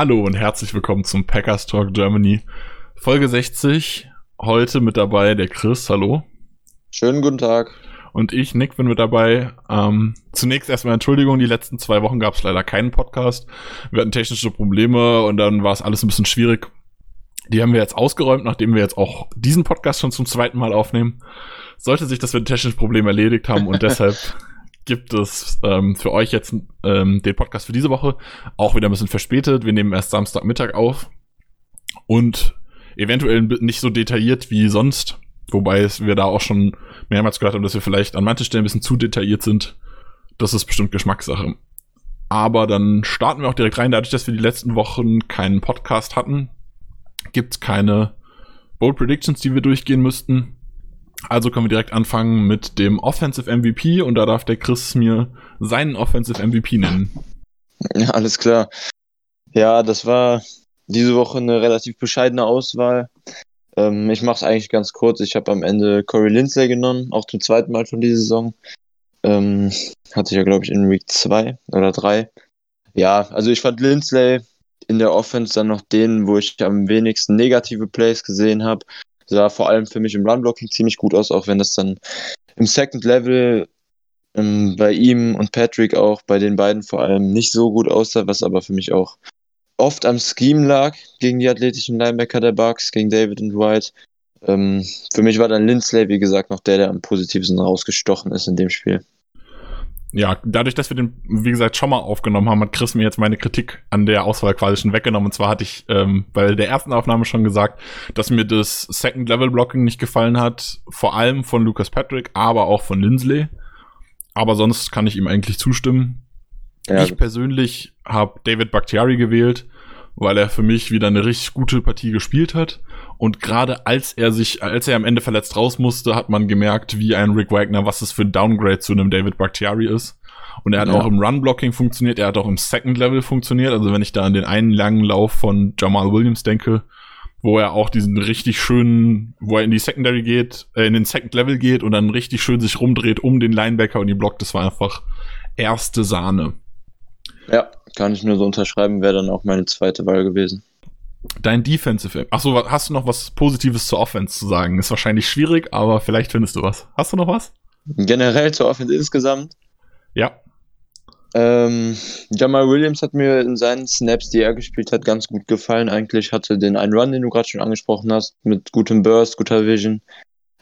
Hallo und herzlich willkommen zum Packers Talk Germany. Folge 60. Heute mit dabei der Chris. Hallo. Schönen guten Tag. Und ich, Nick, bin mit dabei. Ähm, zunächst erstmal Entschuldigung, die letzten zwei Wochen gab es leider keinen Podcast. Wir hatten technische Probleme und dann war es alles ein bisschen schwierig. Die haben wir jetzt ausgeräumt, nachdem wir jetzt auch diesen Podcast schon zum zweiten Mal aufnehmen. Sollte sich das mit technischen Problemen erledigt haben und deshalb gibt es ähm, für euch jetzt ähm, den Podcast für diese Woche auch wieder ein bisschen verspätet. Wir nehmen erst Samstagmittag auf und eventuell nicht so detailliert wie sonst. Wobei wir da auch schon mehrmals gehört haben, dass wir vielleicht an manchen Stellen ein bisschen zu detailliert sind. Das ist bestimmt Geschmackssache. Aber dann starten wir auch direkt rein. Dadurch, dass wir die letzten Wochen keinen Podcast hatten, gibt es keine Bold Predictions, die wir durchgehen müssten. Also können wir direkt anfangen mit dem Offensive MVP und da darf der Chris mir seinen Offensive MVP nennen. Ja, alles klar. Ja, das war diese Woche eine relativ bescheidene Auswahl. Ähm, ich mache es eigentlich ganz kurz. Ich habe am Ende Corey Lindsay genommen, auch zum zweiten Mal schon diese Saison. Ähm, hatte ich ja, glaube ich, in Week 2 oder 3. Ja, also ich fand Lindsley in der Offense dann noch den, wo ich am wenigsten negative Plays gesehen habe sah vor allem für mich im Runblocking ziemlich gut aus, auch wenn das dann im Second Level ähm, bei ihm und Patrick auch, bei den beiden vor allem nicht so gut aussah, was aber für mich auch oft am Scheme lag gegen die athletischen Linebacker der Bucks, gegen David und White. Ähm, für mich war dann Lindsley, wie gesagt, noch der, der am positivsten rausgestochen ist in dem Spiel ja, dadurch, dass wir den, wie gesagt, schon mal aufgenommen haben, hat Chris mir jetzt meine Kritik an der Auswahl quasi schon weggenommen. Und zwar hatte ich ähm, bei der ersten Aufnahme schon gesagt, dass mir das Second-Level-Blocking nicht gefallen hat. Vor allem von Lucas Patrick, aber auch von Lindsley. Aber sonst kann ich ihm eigentlich zustimmen. Ja. Ich persönlich habe David Bakhtiari gewählt, weil er für mich wieder eine richtig gute Partie gespielt hat. Und gerade als er sich, als er am Ende verletzt raus musste, hat man gemerkt, wie ein Rick Wagner, was es für ein Downgrade zu einem David Bakhtiari ist. Und er hat ja. auch im Run-Blocking funktioniert, er hat auch im Second-Level funktioniert. Also wenn ich da an den einen langen Lauf von Jamal Williams denke, wo er auch diesen richtig schönen, wo er in die Secondary geht, äh, in den Second Level geht und dann richtig schön sich rumdreht um den Linebacker und die blockt, das war einfach erste Sahne. Ja, kann ich nur so unterschreiben, wäre dann auch meine zweite Wahl gewesen. Dein Defensive. Achso, hast du noch was Positives zur Offense zu sagen? Ist wahrscheinlich schwierig, aber vielleicht findest du was. Hast du noch was? Generell zur Offense insgesamt? Ja. Ähm, Jamal Williams hat mir in seinen Snaps, die er gespielt hat, ganz gut gefallen. Eigentlich hatte den einen Run, den du gerade schon angesprochen hast, mit gutem Burst, guter Vision.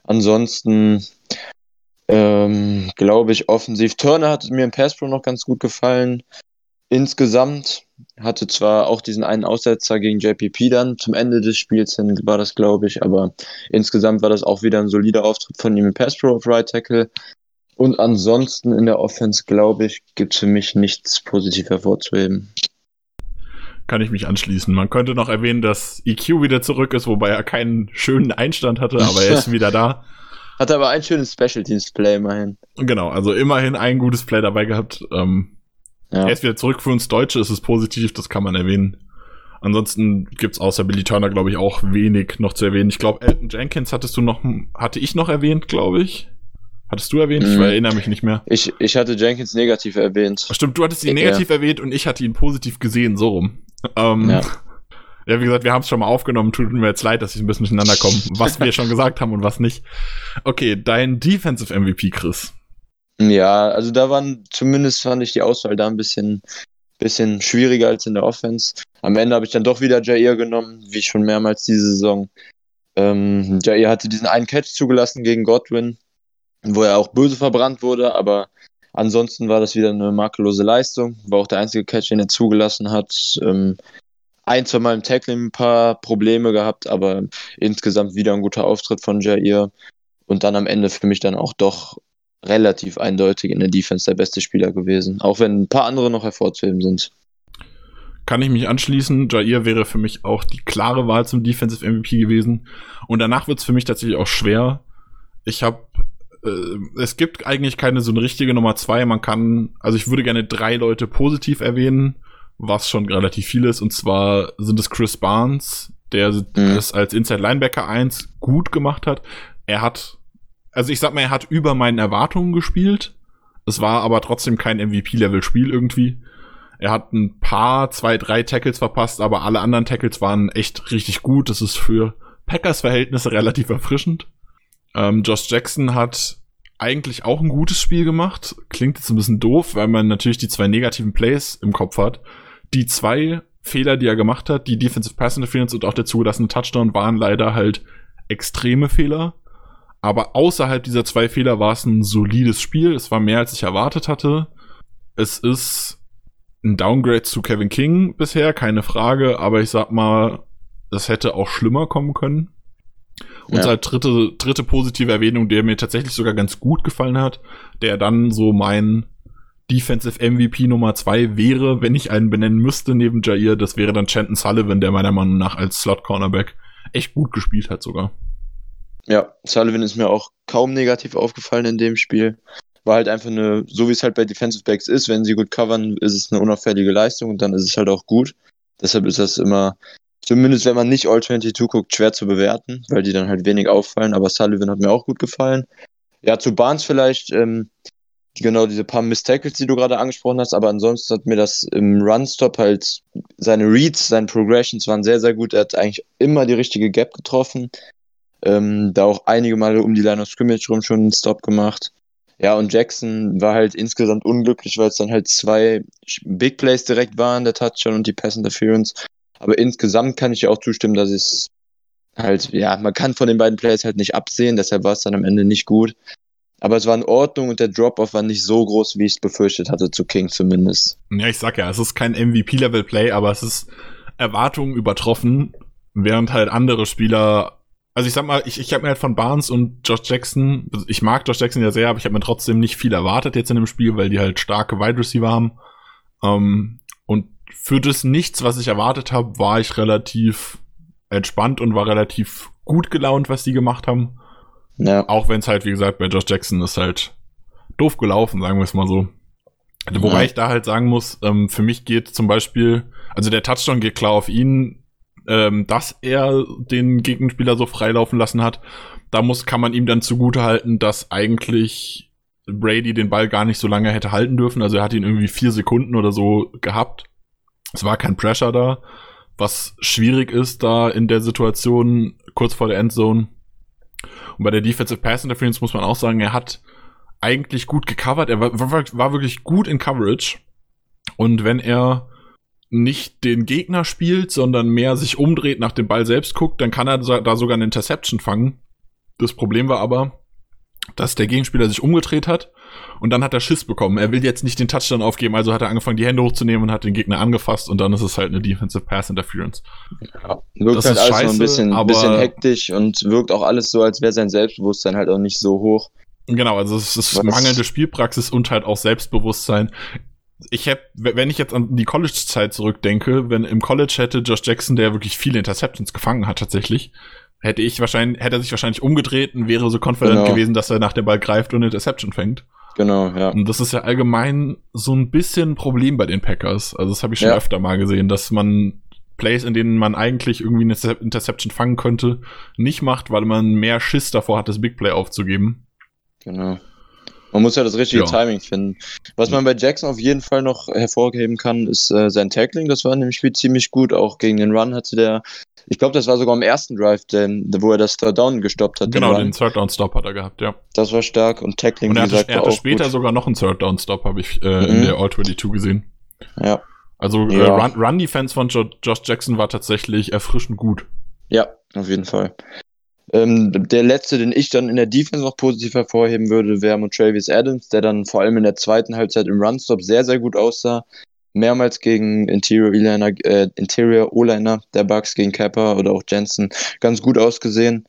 Ansonsten ähm, glaube ich offensiv. Turner hat mir im Pass Pro noch ganz gut gefallen. Insgesamt hatte zwar auch diesen einen Aussetzer gegen JPP dann zum Ende des Spiels hin, war das, glaube ich, aber insgesamt war das auch wieder ein solider Auftritt von ihm im Pass Pro auf Right Tackle. Und ansonsten in der Offense, glaube ich, gibt es für mich nichts positiv hervorzuheben. Kann ich mich anschließen. Man könnte noch erwähnen, dass EQ wieder zurück ist, wobei er keinen schönen Einstand hatte, aber er ist wieder da. Hatte aber ein schönes Special Teams Play immerhin. Genau, also immerhin ein gutes Play dabei gehabt. Ähm, ja. Er ist wieder zurück für uns Deutsche, ist es positiv, das kann man erwähnen. Ansonsten gibt's außer Billy Turner, glaube ich, auch wenig noch zu erwähnen. Ich glaube, Elton Jenkins hattest du noch, hatte ich noch erwähnt, glaube ich. Hattest du erwähnt? Ich mm. erinnere mich nicht mehr. Ich, ich hatte Jenkins negativ erwähnt. Stimmt, du hattest ihn negativ ja. erwähnt und ich hatte ihn positiv gesehen, so rum. Ähm, ja. ja, wie gesagt, wir haben es schon mal aufgenommen. Tut mir jetzt leid, dass ich ein bisschen durcheinander komme, was wir schon gesagt haben und was nicht. Okay, dein Defensive MVP, Chris. Ja, also da waren zumindest fand ich die Auswahl da ein bisschen, bisschen schwieriger als in der Offense. Am Ende habe ich dann doch wieder Jair genommen, wie schon mehrmals diese Saison. Ähm, Jair hatte diesen einen Catch zugelassen gegen Godwin, wo er auch böse verbrannt wurde, aber ansonsten war das wieder eine makellose Leistung. War auch der einzige Catch, den er zugelassen hat. Ähm, ein, zwei Mal im Tackling ein paar Probleme gehabt, aber insgesamt wieder ein guter Auftritt von Jair. Und dann am Ende für mich dann auch doch relativ eindeutig in der Defense der beste Spieler gewesen, auch wenn ein paar andere noch hervorzuheben sind. kann ich mich anschließen. Jair wäre für mich auch die klare Wahl zum Defensive MVP gewesen. Und danach wird es für mich tatsächlich auch schwer. Ich habe äh, es gibt eigentlich keine so eine richtige Nummer zwei. Man kann, also ich würde gerne drei Leute positiv erwähnen, was schon relativ viel ist. Und zwar sind es Chris Barnes, der mhm. es als Inside Linebacker 1 gut gemacht hat. Er hat, also ich sag mal, er hat über meinen Erwartungen gespielt. Es war aber trotzdem kein MVP-Level-Spiel irgendwie. Er hat ein paar, zwei, drei Tackles verpasst, aber alle anderen Tackles waren echt richtig gut. Das ist für Packers Verhältnisse relativ erfrischend. Ähm, Josh Jackson hat eigentlich auch ein gutes Spiel gemacht. Klingt jetzt ein bisschen doof, weil man natürlich die zwei negativen Plays im Kopf hat. Die zwei Fehler, die er gemacht hat, die Defensive Pass Interference und auch der zugelassene Touchdown waren leider halt extreme Fehler. Aber außerhalb dieser zwei Fehler war es ein solides Spiel. Es war mehr, als ich erwartet hatte. Es ist ein Downgrade zu Kevin King bisher, keine Frage, aber ich sag mal, das hätte auch schlimmer kommen können. Und ja. halt dritte, dritte positive Erwähnung, der mir tatsächlich sogar ganz gut gefallen hat, der dann so mein Defensive MVP Nummer zwei wäre, wenn ich einen benennen müsste neben Jair, das wäre dann Chanton Sullivan, der meiner Meinung nach als Slot Cornerback echt gut gespielt hat sogar. Ja, Sullivan ist mir auch kaum negativ aufgefallen in dem Spiel war halt einfach eine, so wie es halt bei Defensive Backs ist, wenn sie gut covern, ist es eine unauffällige Leistung und dann ist es halt auch gut. Deshalb ist das immer, zumindest wenn man nicht All 22 guckt, schwer zu bewerten, weil die dann halt wenig auffallen. Aber Sullivan hat mir auch gut gefallen. Ja, zu Barnes vielleicht, ähm, genau diese paar Miss-Tackles, die du gerade angesprochen hast, aber ansonsten hat mir das im Run-Stop halt, seine Reads, seine Progressions waren sehr, sehr gut. Er hat eigentlich immer die richtige Gap getroffen. Ähm, da auch einige Male um die Line of Scrimmage rum schon einen Stop gemacht. Ja, und Jackson war halt insgesamt unglücklich, weil es dann halt zwei Big Plays direkt waren, der Touchdown und die Pass Interference. Aber insgesamt kann ich ja auch zustimmen, dass es halt, ja, man kann von den beiden Plays halt nicht absehen, deshalb war es dann am Ende nicht gut. Aber es war in Ordnung und der Drop-Off war nicht so groß, wie ich es befürchtet hatte, zu King zumindest. Ja, ich sag ja, es ist kein MVP-Level-Play, aber es ist Erwartungen übertroffen, während halt andere Spieler also ich sag mal, ich, ich habe mir halt von Barnes und Josh Jackson, also ich mag Josh Jackson ja sehr, aber ich habe mir trotzdem nicht viel erwartet jetzt in dem Spiel, weil die halt starke Wide Receiver haben. Ähm, und für das nichts, was ich erwartet habe, war ich relativ entspannt und war relativ gut gelaunt, was die gemacht haben. Ja. Auch wenn es halt, wie gesagt, bei Josh Jackson ist halt doof gelaufen, sagen wir es mal so. Wobei ja. ich da halt sagen muss, ähm, für mich geht zum Beispiel, also der Touchdown geht klar auf ihn, ähm, dass er den Gegenspieler so freilaufen lassen hat. Da muss, kann man ihm dann zugute halten, dass eigentlich Brady den Ball gar nicht so lange hätte halten dürfen. Also er hat ihn irgendwie vier Sekunden oder so gehabt. Es war kein Pressure da, was schwierig ist da in der Situation kurz vor der Endzone. Und bei der Defensive Pass Interference muss man auch sagen, er hat eigentlich gut gecovert. Er war, war, war wirklich gut in Coverage. Und wenn er nicht den Gegner spielt, sondern mehr sich umdreht, nach dem Ball selbst guckt, dann kann er da sogar eine Interception fangen. Das Problem war aber, dass der Gegenspieler sich umgedreht hat und dann hat er Schiss bekommen. Er will jetzt nicht den Touchdown aufgeben, also hat er angefangen, die Hände hochzunehmen und hat den Gegner angefasst und dann ist es halt eine Defensive Pass Interference. Ja, wirkt das halt ist alles scheiße, so ein bisschen, aber bisschen hektisch und wirkt auch alles so, als wäre sein Selbstbewusstsein halt auch nicht so hoch. Genau, also es ist Was? mangelnde Spielpraxis und halt auch Selbstbewusstsein ich habe, wenn ich jetzt an die College-Zeit zurückdenke, wenn im College hätte Josh Jackson, der wirklich viele Interceptions gefangen hat tatsächlich, hätte ich wahrscheinlich, hätte er sich wahrscheinlich umgedreht und wäre so confident genau. gewesen, dass er nach dem Ball greift und eine Interception fängt. Genau, ja. Und das ist ja allgemein so ein bisschen ein Problem bei den Packers. Also das habe ich schon ja. öfter mal gesehen, dass man Plays, in denen man eigentlich irgendwie eine Interception fangen könnte, nicht macht, weil man mehr Schiss davor hat, das Big Play aufzugeben. Genau. Man muss ja das richtige ja. Timing finden. Was man bei Jackson auf jeden Fall noch hervorheben kann, ist äh, sein Tackling. Das war in dem Spiel ziemlich gut. Auch gegen den Run hatte der, ich glaube, das war sogar im ersten Drive, den, wo er das Third Down gestoppt hat. Genau, den, den Third Down Stop hat er gehabt, ja. Das war stark und Tackling, und er hatte, gesagt, er hatte später gut. sogar noch einen Third Down Stop, habe ich äh, mhm. in der All-22 gesehen. Ja. Also äh, ja. Run, Run Defense von jo Josh Jackson war tatsächlich erfrischend gut. Ja, auf jeden Fall. Ähm, der letzte, den ich dann in der Defense noch positiv hervorheben würde, wäre Travis Adams, der dann vor allem in der zweiten Halbzeit im Runstop sehr, sehr gut aussah. Mehrmals gegen Interior O-Liner, äh, Interior O-Liner der Bucks gegen Kappa oder auch Jensen ganz gut ausgesehen.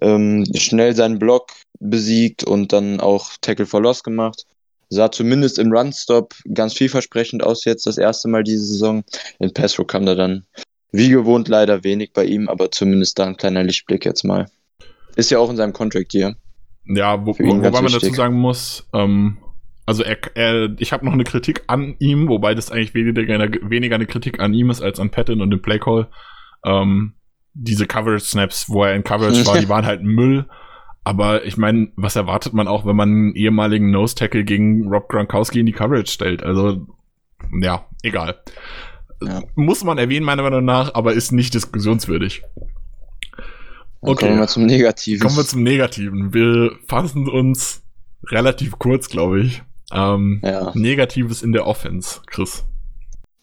Ähm, schnell seinen Block besiegt und dann auch Tackle for Loss gemacht. sah zumindest im Run-Stop ganz vielversprechend aus jetzt das erste Mal diese Saison. In Passro kam da dann wie gewohnt leider wenig bei ihm, aber zumindest da ein kleiner Lichtblick jetzt mal. Ist ja auch in seinem Contract hier. Ja, wo, wo, wobei man dazu sagen muss, ähm, also er, er, ich habe noch eine Kritik an ihm, wobei das eigentlich weniger eine, weniger eine Kritik an ihm ist als an Patton und dem Playcall. Ähm, diese Coverage-Snaps, wo er in Coverage war, die waren halt Müll. Aber ich meine, was erwartet man auch, wenn man einen ehemaligen Nose-Tackle gegen Rob Gronkowski in die Coverage stellt? Also, ja, egal. Ja. Muss man erwähnen, meiner Meinung nach, aber ist nicht diskussionswürdig. Okay. Kommen wir zum Negativen. Kommen wir zum Negativen. Wir fassen uns relativ kurz, glaube ich. Ähm, ja. Negatives in der Offense, Chris.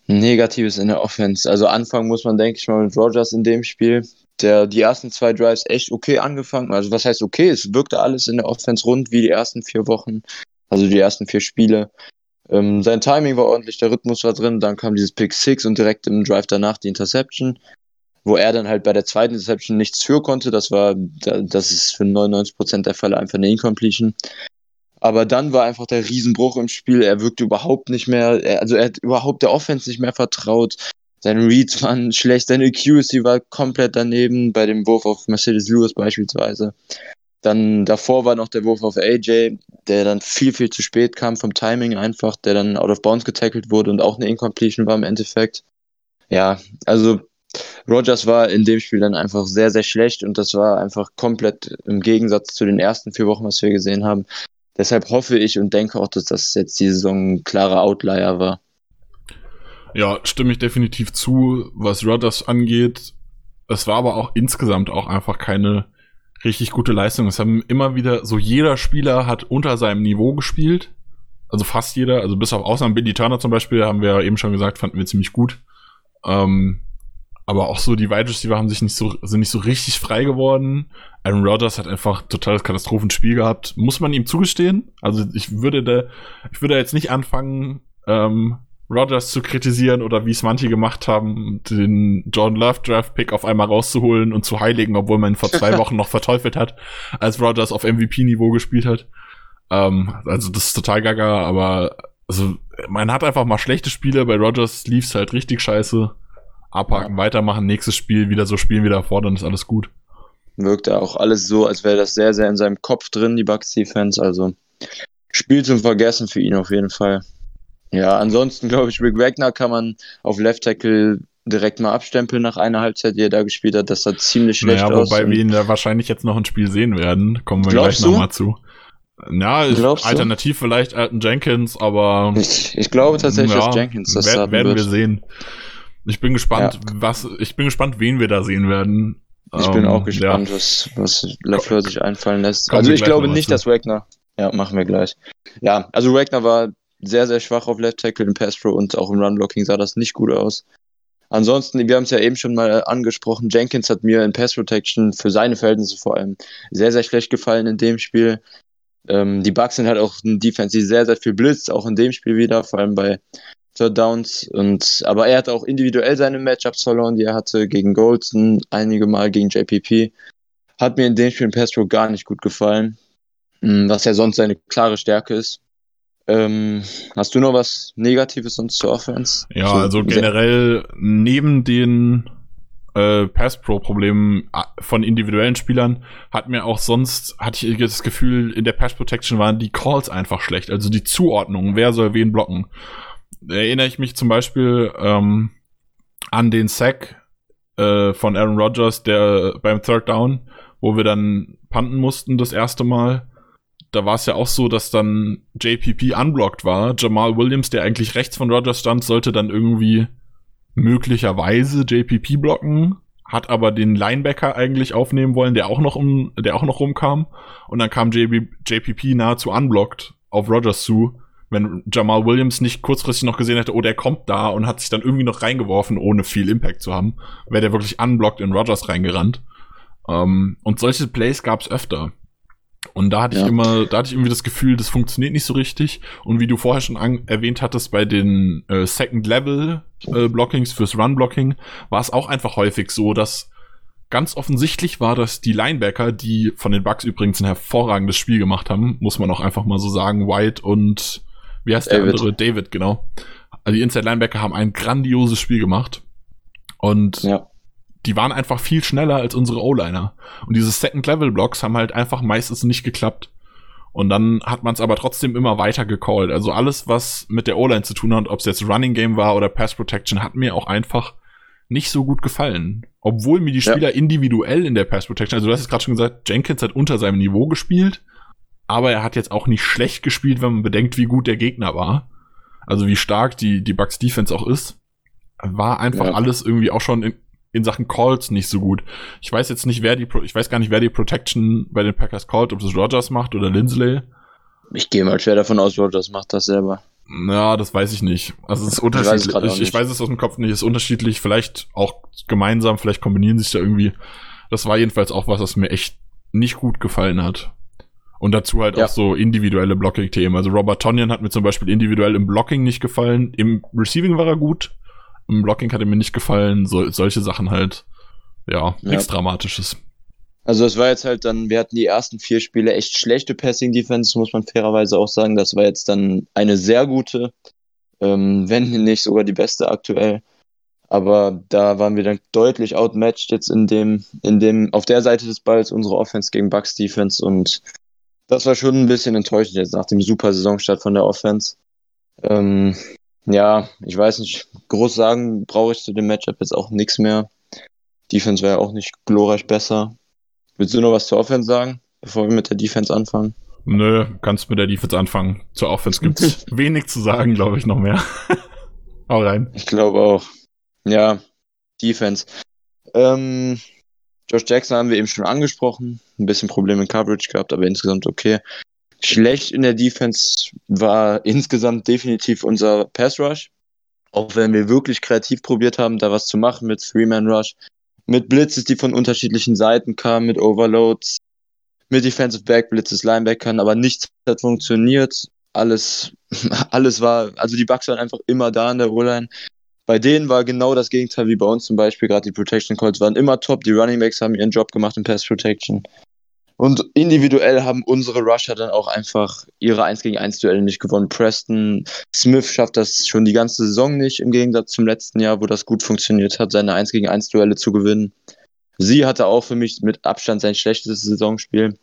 Negatives in der Offense. Also anfangen muss man, denke ich mal, mit Rogers in dem Spiel. Der die ersten zwei Drives echt okay angefangen. Also was heißt okay? Es wirkte alles in der Offense rund wie die ersten vier Wochen. Also die ersten vier Spiele. Ähm, sein Timing war ordentlich, der Rhythmus war drin. Dann kam dieses Pick 6 und direkt im Drive danach die Interception. Wo er dann halt bei der zweiten Interception nichts für konnte. Das war, das ist für 99% der Fälle einfach eine Incompletion. Aber dann war einfach der Riesenbruch im Spiel. Er wirkte überhaupt nicht mehr, also er hat überhaupt der Offense nicht mehr vertraut. Seine Reads waren schlecht, seine Accuracy war komplett daneben, bei dem Wurf auf Mercedes Lewis beispielsweise. Dann davor war noch der Wurf auf AJ, der dann viel, viel zu spät kam vom Timing einfach, der dann out of bounds getackelt wurde und auch eine Incompletion war im Endeffekt. Ja, also Rogers war in dem Spiel dann einfach sehr, sehr schlecht und das war einfach komplett im Gegensatz zu den ersten vier Wochen, was wir gesehen haben. Deshalb hoffe ich und denke auch, dass das jetzt die Saison ein klarer Outlier war. Ja, stimme ich definitiv zu, was Rodgers angeht. Es war aber auch insgesamt auch einfach keine richtig gute Leistung. Es haben immer wieder, so jeder Spieler hat unter seinem Niveau gespielt. Also fast jeder, also bis auf Ausnahmen Billy Turner zum Beispiel, haben wir ja eben schon gesagt, fanden wir ziemlich gut. Ähm, aber auch so die Wide Receiver haben sich nicht so, sind nicht so richtig frei geworden. Aaron Rodgers hat einfach totales Katastrophenspiel gehabt. Muss man ihm zugestehen? Also ich würde da, ich würde jetzt nicht anfangen, ähm, Rodgers zu kritisieren oder wie es manche gemacht haben, den John Love Draft Pick auf einmal rauszuholen und zu heiligen, obwohl man ihn vor zwei Wochen noch verteufelt hat, als Rodgers auf MVP-Niveau gespielt hat. Ähm, also das ist total gaga, aber also man hat einfach mal schlechte Spiele. Bei Rodgers lief's halt richtig scheiße abhaken, ja. weitermachen, nächstes Spiel wieder so spielen wie davor, dann ist alles gut. Wirkte auch alles so, als wäre das sehr, sehr in seinem Kopf drin, die Bucks Defense. Also Spiel zum Vergessen für ihn auf jeden Fall. Ja, ansonsten glaube ich, Rick Wagner kann man auf Left Tackle direkt mal abstempeln nach einer Halbzeit, die er da gespielt hat. Das sah ziemlich schlecht naja, aus. Wobei wir ihn da wahrscheinlich jetzt noch ein Spiel sehen werden. Kommen wir gleich nochmal zu. Ja, Glaubst alternativ vielleicht Alton Jenkins, aber. Ich, ich glaube tatsächlich, ja, dass Jenkins das werden, werden wir sehen. Ich bin gespannt, ja. was, ich bin gespannt, wen wir da sehen werden. Ich ähm, bin auch gespannt, ja. was, was Lafleur sich einfallen lässt. Kommen also ich glaube nicht, zu. dass Wagner, ja, machen wir gleich. Ja, also Wagner war sehr, sehr schwach auf Left Tackle im Pass Pro und auch im Run Blocking sah das nicht gut aus. Ansonsten, wir haben es ja eben schon mal angesprochen, Jenkins hat mir in Pass Protection für seine Verhältnisse vor allem sehr, sehr schlecht gefallen in dem Spiel. Ähm, die Bucks sind halt auch ein Defense, die sehr, sehr viel blitzt, auch in dem Spiel wieder, vor allem bei Downs. Und, aber er hat auch individuell seine Matchups verloren, die er hatte gegen Goldston, einige Mal gegen JPP. Hat mir in dem Spiel in Pestro gar nicht gut gefallen, hm, was ja sonst seine klare Stärke ist. Ähm, hast du noch was Negatives sonst zur Offense? Ja, so, also generell neben den äh, Pass-Pro-Problemen äh, von individuellen Spielern hat mir auch sonst, hatte ich das Gefühl, in der Pass-Protection waren die Calls einfach schlecht. Also die Zuordnung, wer soll wen blocken erinnere ich mich zum Beispiel ähm, an den Sack äh, von Aaron Rodgers, der beim Third Down, wo wir dann panten mussten das erste Mal. Da war es ja auch so, dass dann JPP unblocked war. Jamal Williams, der eigentlich rechts von Rodgers stand, sollte dann irgendwie möglicherweise JPP blocken, hat aber den Linebacker eigentlich aufnehmen wollen, der auch noch um, der auch noch rumkam. Und dann kam JB, JPP nahezu unblocked auf Rodgers zu wenn Jamal Williams nicht kurzfristig noch gesehen hätte, oh, der kommt da und hat sich dann irgendwie noch reingeworfen, ohne viel Impact zu haben, wäre der wirklich unblocked in Rogers reingerannt. Ähm, und solche Plays gab es öfter. Und da hatte ja. ich immer, da hatte ich irgendwie das Gefühl, das funktioniert nicht so richtig. Und wie du vorher schon erwähnt hattest, bei den äh, Second Level äh, Blockings fürs Run Blocking war es auch einfach häufig so, dass ganz offensichtlich war, dass die Linebacker, die von den Bucks übrigens ein hervorragendes Spiel gemacht haben, muss man auch einfach mal so sagen, White und Wie heißt David. der andere? David, genau. Also die Inside Linebacker haben ein grandioses Spiel gemacht. Und ja. die waren einfach viel schneller als unsere O-Liner. Und diese Second-Level-Blocks haben halt einfach meistens nicht geklappt. Und dann hat man es aber trotzdem immer weiter gecallt. Also alles, was mit der O-Line zu tun hat, ob es jetzt Running Game war oder Pass Protection, hat mir auch einfach nicht so gut gefallen. Obwohl mir die Spieler ja. individuell in der Pass Protection, also du hast es gerade schon gesagt, Jenkins hat unter seinem Niveau gespielt, aber er hat jetzt auch nicht schlecht gespielt, wenn man bedenkt, wie gut der Gegner war. Also wie stark die, die Bucks Defense auch ist. War einfach ja. alles irgendwie auch schon in, in Sachen Calls nicht so gut. Ich weiß jetzt nicht, wer die, ich weiß gar nicht, wer die Protection bei den Packers callt, ob es Rogers macht oder Lindsley. Ich gehe mal schwer davon aus, Rogers macht das selber. Ja, das weiß ich nicht. Also es ist unterschiedlich. Ich weiß, ich, ich weiß es aus dem Kopf nicht. Es ist unterschiedlich. Vielleicht auch gemeinsam. Vielleicht kombinieren sich da irgendwie. Das war jedenfalls auch was, was mir echt nicht gut gefallen hat. Und dazu halt ja. auch so individuelle Blocking-Themen. Also Robert Tonyan hat mir zum Beispiel individuell im Blocking nicht gefallen. Im Receiving war er gut. Im Blocking hat er mir nicht gefallen. So, solche Sachen halt. Ja, ja. nichts Dramatisches. Also es war jetzt halt dann, wir hatten die ersten vier Spiele echt schlechte Passing-Defense, muss man fairerweise auch sagen. Das war jetzt dann eine sehr gute, ähm, wenn nicht sogar die beste aktuell. Aber da waren wir dann deutlich outmatched jetzt in dem, in dem, auf der Seite des Balls unsere Offense gegen Bucks Defense und das war schon ein bisschen enttäuschend jetzt nach dem super Saisonstart von der Offense. Ähm, ja, ich weiß nicht, groß sagen brauche ich zu dem Matchup jetzt auch nichts mehr. Defense wäre auch nicht glorreich besser. Willst du noch was zur Offense sagen, bevor wir mit der Defense anfangen? Nö, kannst mit der Defense anfangen. Zur Offense gibt's wenig zu sagen, glaube ich, noch mehr. Hau rein. Ich glaube auch. Ja, Defense. Ähm, Josh Jackson haben wir eben schon angesprochen. Ein bisschen Probleme in Coverage gehabt, aber insgesamt okay. Schlecht in der Defense war insgesamt definitiv unser Pass Rush. Auch wenn wir wirklich kreativ probiert haben, da was zu machen mit Three-Man Rush, mit Blitzes, die von unterschiedlichen Seiten kamen, mit Overloads, mit Defensive Back Blitzes, Linebackern, aber nichts hat funktioniert. Alles, alles war, also die Bugs waren einfach immer da in der O-Line. Bei denen war genau das Gegenteil wie bei uns zum Beispiel. Gerade die Protection Calls waren immer top. Die Running Backs haben ihren Job gemacht in Pass Protection. Und individuell haben unsere Rusher dann auch einfach ihre 1 gegen 1 Duelle nicht gewonnen. Preston Smith schafft das schon die ganze Saison nicht, im Gegensatz zum letzten Jahr, wo das gut funktioniert hat, seine 1 gegen 1 Duelle zu gewinnen. Sie hatte auch für mich mit Abstand sein schlechtes Saisonspiel.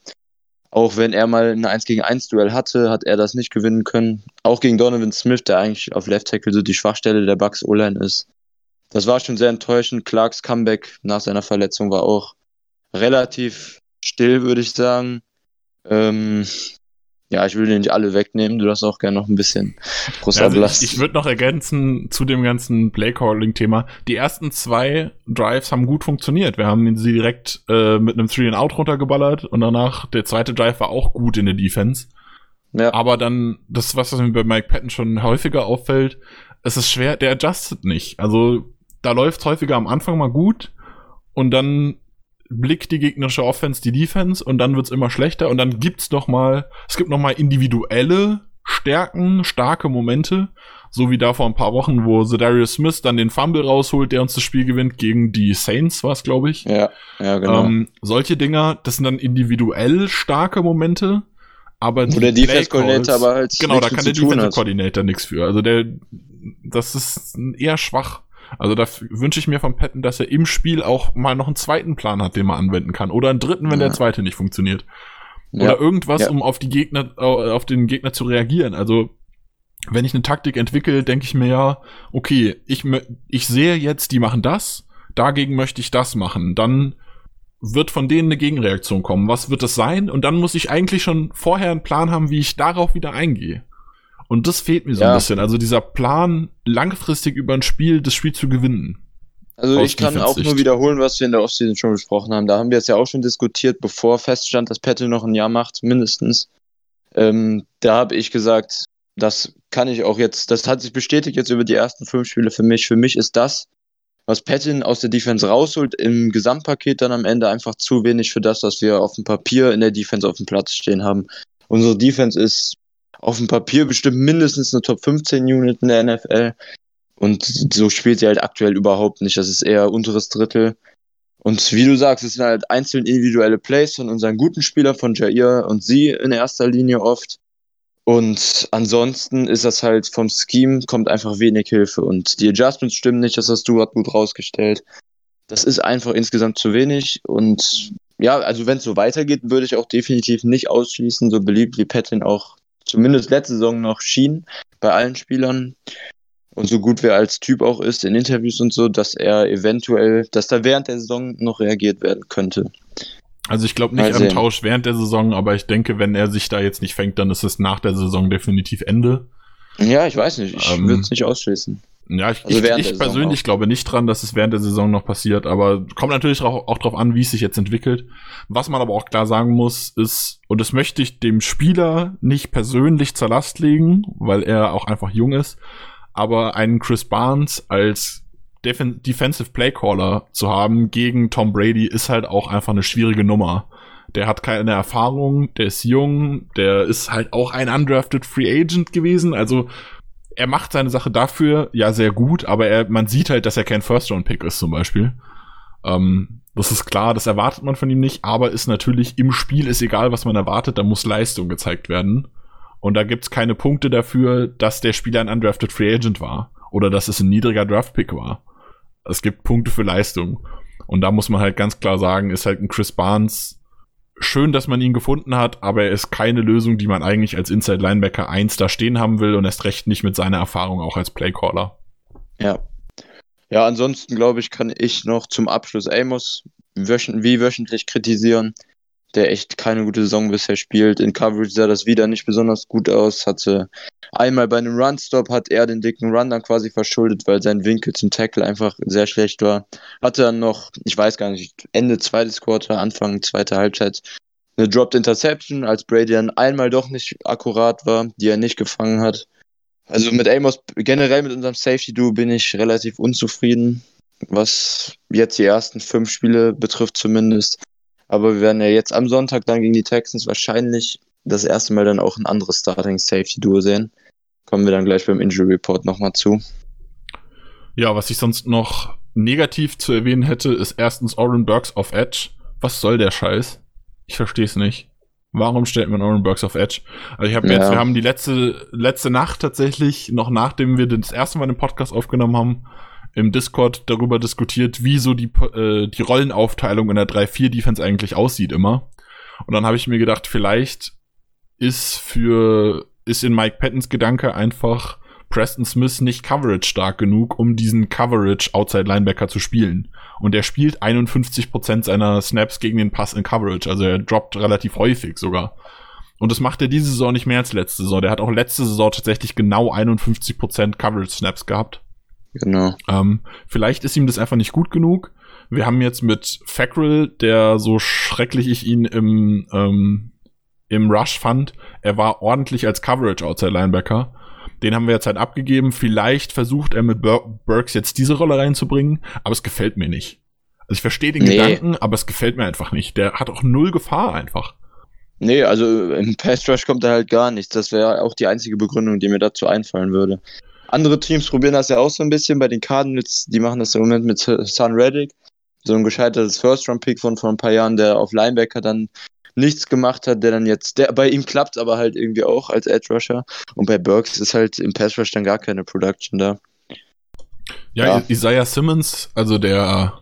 Auch wenn er mal ein 1 gegen 1 Duell hatte, hat er das nicht gewinnen können. Auch gegen Donovan Smith, der eigentlich auf Left Tackle so die Schwachstelle der Bucks O-Line ist. Das war schon sehr enttäuschend. Clarks Comeback nach seiner Verletzung war auch relativ still, würde ich sagen. Ähm, ja, ich will den nicht alle wegnehmen. Du darfst auch gerne noch ein bisschen großer also Ich, ich würde noch ergänzen zu dem ganzen Playcalling-Thema. Die ersten zwei Drives haben gut funktioniert. Wir haben sie direkt äh, mit einem Three-and-Out runtergeballert und danach der zweite Drive war auch gut in der Defense. Ja. Aber dann, das, was mir bei Mike Patton schon häufiger auffällt, es ist schwer, der adjustet nicht. Also da läuft häufiger am Anfang mal gut und dann blickt die gegnerische Offense die Defense und dann wird's immer schlechter und dann gibt's noch mal, es gibt noch mal individuelle Stärken, starke Momente, so wie da vor ein paar Wochen, wo Zedarius Smith dann den Fumble rausholt, der uns das Spiel gewinnt gegen die Saints, was glaube ich. Ja, ja genau. Ähm, solche Dinger, das sind dann individuell starke Momente, aber wo der Defense Coordinator aber halt genau, da kann der Defense Coordinator nichts für. Also der, das ist eher schwach. Also da wünsche ich mir von Patton, dass er im Spiel auch mal noch einen zweiten Plan hat, den man anwenden kann. Oder einen dritten, wenn ja. der zweite nicht funktioniert. Oder ja. irgendwas, ja. um auf die Gegner, auf den Gegner zu reagieren. Also wenn ich eine Taktik entwickle, denke ich mir ja, okay, ich, ich sehe jetzt, die machen das, dagegen möchte ich das machen. Dann wird von denen eine Gegenreaktion kommen. Was wird das sein? Und dann muss ich eigentlich schon vorher einen Plan haben, wie ich darauf wieder eingehe. Und das fehlt mir so ja. ein bisschen. Also dieser Plan, langfristig über ein Spiel, das Spiel zu gewinnen. Also ich kann auch nur wiederholen, was wir in der Offseason schon besprochen haben. Da haben wir es ja auch schon diskutiert, bevor feststand, dass Pette noch ein Jahr macht, mindestens. Ähm, da habe ich gesagt, das kann ich auch jetzt, das hat sich bestätigt jetzt über die ersten fünf Spiele für mich. Für mich ist das, was Patton aus der Defense rausholt, im Gesamtpaket dann am Ende einfach zu wenig für das, was wir auf dem Papier in der Defense auf dem Platz stehen haben. Unsere Defense ist auf dem Papier bestimmt mindestens eine Top 15 Unit in der NFL. Und so spielt sie halt aktuell überhaupt nicht. Das ist eher unteres Drittel. Und wie du sagst, es sind halt einzelne individuelle Plays von unseren guten Spielern, von Jair und sie in erster Linie oft. Und ansonsten ist das halt vom Scheme kommt einfach wenig Hilfe und die Adjustments stimmen nicht, das hast du gerade gut rausgestellt. Das ist einfach insgesamt zu wenig und ja, also wenn es so weitergeht, würde ich auch definitiv nicht ausschließen, so beliebt wie Patton auch zumindest letzte Saison noch schien bei allen Spielern und so gut wer als Typ auch ist in Interviews und so, dass er eventuell, dass da während der Saison noch reagiert werden könnte. Also ich glaube nicht am Tausch während der Saison, aber ich denke, wenn er sich da jetzt nicht fängt, dann ist es nach der Saison definitiv Ende. Ja, ich weiß nicht. Ich ähm, würde es nicht ausschließen. Ja, ich, also ich, ich persönlich glaube nicht dran, dass es während der Saison noch passiert, aber kommt natürlich auch, auch drauf an, wie es sich jetzt entwickelt. Was man aber auch klar sagen muss, ist, und das möchte ich dem Spieler nicht persönlich zur Last legen, weil er auch einfach jung ist, aber einen Chris Barnes als Defen Defensive Playcaller zu haben gegen Tom Brady ist halt auch einfach eine schwierige Nummer. Der hat keine Erfahrung, der ist jung, der ist halt auch ein undrafted Free Agent gewesen, also er macht seine Sache dafür ja sehr gut, aber er, man sieht halt, dass er kein First-Round-Pick ist zum Beispiel. Ähm, das ist klar, das erwartet man von ihm nicht, aber ist natürlich im Spiel ist egal, was man erwartet, da muss Leistung gezeigt werden. Und da gibt's keine Punkte dafür, dass der Spieler ein undrafted Free Agent war oder dass es ein niedriger Draft-Pick war. Es gibt Punkte für Leistung. Und da muss man halt ganz klar sagen, ist halt ein Chris Barnes schön, dass man ihn gefunden hat, aber er ist keine Lösung, die man eigentlich als Inside Linebacker 1 da stehen haben will und erst recht nicht mit seiner Erfahrung auch als Playcaller. Ja. Ja, ansonsten glaube ich, kann ich noch zum Abschluss Amos wöchent wie wöchentlich kritisieren der echt keine gute Saison bisher spielt. In Coverage sah das wieder nicht besonders gut aus. Hatte einmal bei einem Run-Stop hat er den dicken Run dann quasi verschuldet, weil sein Winkel zum Tackle einfach sehr schlecht war. Hatte dann noch, ich weiß gar nicht, Ende zweites Quarter, Anfang zweiter Halbzeit eine Dropped Interception, als Brady dann einmal doch nicht akkurat war, die er nicht gefangen hat. Also mit Amos, generell mit unserem Safety-Duo bin ich relativ unzufrieden, was jetzt die ersten fünf Spiele betrifft zumindest. Aber wir werden ja jetzt am Sonntag dann gegen die Texans wahrscheinlich das erste Mal dann auch ein anderes Starting Safety Duo sehen. Kommen wir dann gleich beim Injury Report nochmal zu. Ja, was ich sonst noch negativ zu erwähnen hätte, ist erstens Oren Burks auf Edge. Was soll der Scheiß? Ich verstehe es nicht. Warum stellt man Oren Burks auf Edge? Also ich habe ja. jetzt, wir haben die letzte letzte Nacht tatsächlich noch nachdem wir das erste Mal den Podcast aufgenommen haben, im Discord darüber diskutiert, wie so die, äh, die Rollenaufteilung in der 3-4-Defense eigentlich aussieht immer. Und dann habe ich mir gedacht, vielleicht ist für, ist in Mike Pattons Gedanke einfach Preston Smith nicht coverage stark genug, um diesen Coverage Outside Linebacker zu spielen. Und er spielt 51% seiner Snaps gegen den Pass in Coverage, also er droppt relativ häufig sogar. Und das macht er diese Saison nicht mehr als letzte Saison. Der hat auch letzte Saison tatsächlich genau 51% Coverage Snaps gehabt. Genau. Ähm, vielleicht ist ihm das einfach nicht gut genug. Wir haben jetzt mit Fackrell, der so schrecklich ich ihn im, ähm, im Rush fand, er war ordentlich als Coverage Outside Linebacker. Den haben wir jetzt halt abgegeben. Vielleicht versucht er mit Bur Burks jetzt diese Rolle reinzubringen, aber es gefällt mir nicht. Also ich verstehe den nee. Gedanken, aber es gefällt mir einfach nicht. Der hat auch null Gefahr einfach. Nee, also im Pass Rush kommt er halt gar nichts. Das wäre auch die einzige Begründung, die mir dazu einfallen würde. Andere Teams probieren das ja auch so ein bisschen. Bei den Cardinals, die machen das im Moment mit Sun Reddick. So ein gescheitertes First-Round-Pick von vor ein paar Jahren, der auf Linebacker dann nichts gemacht hat, der dann jetzt, der bei ihm klappt aber halt irgendwie auch als Edge Rusher. Und bei Burks ist halt im Pass Rush dann gar keine Production da. Ja, ja. Isaiah Simmons, also der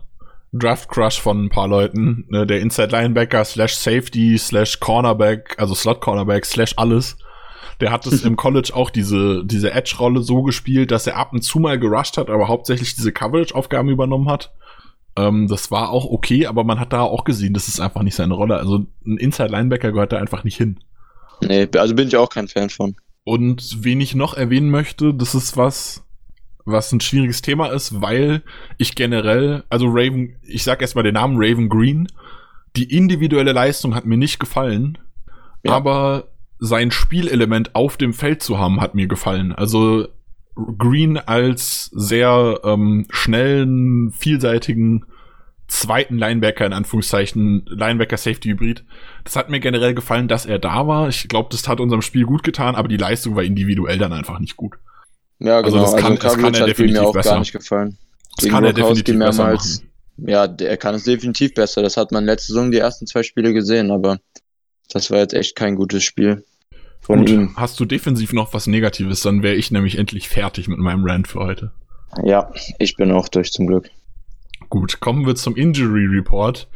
Draft Crush von ein paar Leuten, ne, der Inside Linebacker slash Safety slash Cornerback, also Slot Cornerback slash alles. Der hat es im College auch diese, diese Edge-Rolle so gespielt, dass er ab und zu mal gerusht hat, aber hauptsächlich diese Coverage-Aufgaben übernommen hat. Ähm, das war auch okay, aber man hat da auch gesehen, das ist einfach nicht seine Rolle. Also ein Inside-Linebacker gehört da einfach nicht hin. Nee, also bin ich auch kein Fan von. Und wen ich noch erwähnen möchte, das ist was, was ein schwieriges Thema ist, weil ich generell, also Raven, ich sag erstmal den Namen Raven Green, die individuelle Leistung hat mir nicht gefallen, ja. aber sein Spielelement auf dem Feld zu haben, hat mir gefallen. Also Green als sehr ähm, schnellen, vielseitigen zweiten Linebacker in Anführungszeichen, Linebacker-Safety-Hybrid. Das hat mir generell gefallen, dass er da war. Ich glaube, das hat unserem Spiel gut getan, aber die Leistung war individuell dann einfach nicht gut. Ja, genau. Also das kann, also das kann er definitiv mir auch besser. gar nicht gefallen. Das Gegen kann er definitiv besser machen. Ja, er kann es definitiv besser. Das hat man letzte Saison die ersten zwei Spiele gesehen, aber das war jetzt echt kein gutes Spiel. Von Gut, ihm. hast du defensiv noch was Negatives, dann wäre ich nämlich endlich fertig mit meinem Rant für heute. Ja, ich bin auch durch zum Glück. Gut, kommen wir zum Injury Report.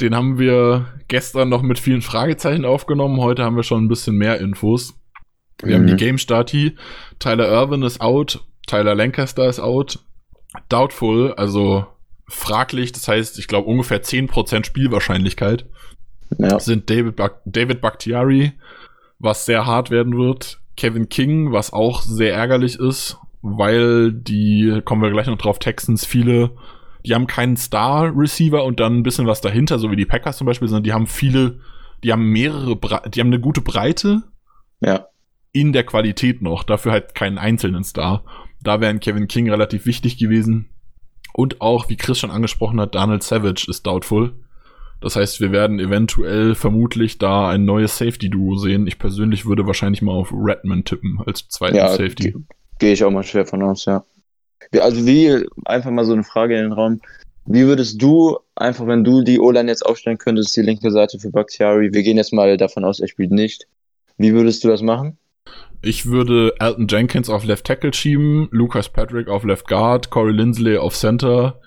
Den haben wir gestern noch mit vielen Fragezeichen aufgenommen. Heute haben wir schon ein bisschen mehr Infos. Wir haben Mhm. die Game Stati. Tyler Irvin ist out. Tyler Lancaster ist out. Doubtful, also fraglich. Das heißt, ich glaube ungefähr 10% Spielwahrscheinlichkeit Ja, sind David, Bak David Bakhtiari, was sehr hart werden wird. Kevin King, was auch sehr ärgerlich ist, weil die, kommen wir gleich noch drauf, Texans viele, die haben keinen Star-Receiver und dann ein bisschen was dahinter, so wie die Packers zum Beispiel, sondern die haben viele, die haben mehrere, Bre die haben eine gute Breite ja, in der Qualität noch, dafür halt keinen einzelnen Star. Da wäre ein Kevin King relativ wichtig gewesen. Und auch, wie Chris schon angesprochen hat, Donald Savage ist doubtful. Das heißt, wir werden eventuell vermutlich da ein neues Safety-Duo sehen. Ich persönlich würde wahrscheinlich mal auf Redmond tippen als zweiten ja, Safety. ge- gehe ich auch mal schwer von aus, ja. Also wie, einfach mal so eine Frage in den Raum. Wie würdest du, einfach wenn du die O-Line jetzt aufstellen könntest, die linke Seite für Bakhtiari, wir gehen jetzt mal davon aus, er spielt nicht. Wie würdest du das machen? Ich würde Alton Jenkins auf Left Tackle schieben, Lucas Patrick auf Left Guard, Corey Lindsley auf Center,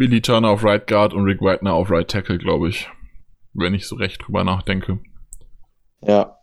Billy Turner auf Right Guard und Rick Wagner auf Right Tackle, glaube ich. Wenn ich so recht drüber nachdenke. Ja.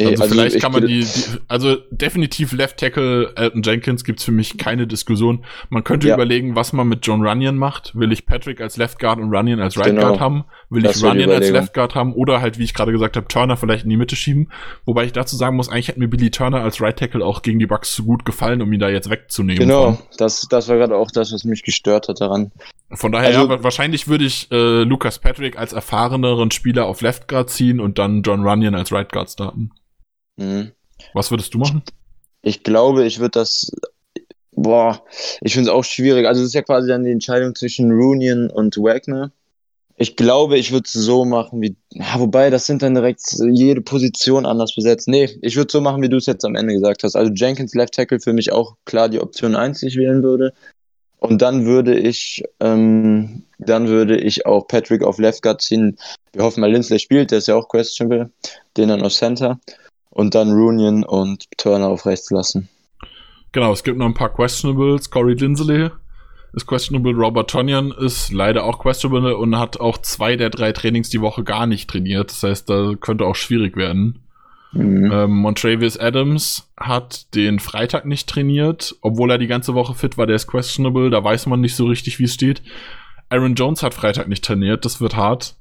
Eh, Also, vielleicht ich kann man die, die, also definitiv Left Tackle Alton Jenkins gibt's für mich keine Diskussion. Man könnte Ja. überlegen, was man mit John Runyon macht. Will ich Patrick als Left Guard und Runyon als Right Genau. Guard haben? Will Das ich Runyon als. Left Guard haben? Oder halt, wie ich gerade gesagt habe, Turner vielleicht in die Mitte schieben? Wobei ich dazu sagen muss, eigentlich hätte mir Billy Turner als Right Tackle auch gegen die Bucks zu gut gefallen, um ihn da jetzt wegzunehmen. Genau, Von, das, das war gerade auch das, was mich gestört hat daran. von daher, Also- ja, wa- wahrscheinlich würde ich äh, Lucas Patrick als erfahreneren Spieler auf Left Guard ziehen und dann John Runyon als Right Guard starten. Mhm. Was würdest du machen? Ich glaube, ich würde das. Boah, ich finde es auch schwierig. Also, es ist ja quasi dann die Entscheidung zwischen Runion und Wagner. Ich glaube, ich würde es so machen wie. Ja, wobei, das sind dann direkt jede Position anders besetzt. Nee, ich würde so machen, wie du es jetzt am Ende gesagt hast. Also, Jenkins Left Tackle für mich auch klar die Option 1, die ich wählen würde. Und dann würde ich, ähm, dann würde ich auch Patrick auf Left Guard ziehen. Wir hoffen mal, Lindsley spielt, der ist ja auch questionable. Den dann auf Center. Und dann Runion und Turner auf rechts lassen. Genau, es gibt noch ein paar Questionables. Corey Lindsley ist questionable. Robert Tonyan ist leider auch questionable und hat auch zwei der drei Trainings die Woche gar nicht trainiert. Das heißt, da könnte auch schwierig werden. Mhm. Ähm, Montravius Adams hat den Freitag nicht trainiert, obwohl er die ganze Woche fit war. Der ist questionable. Da weiß man nicht so richtig, wie es steht. Aaron Jones hat Freitag nicht trainiert. Das wird hart.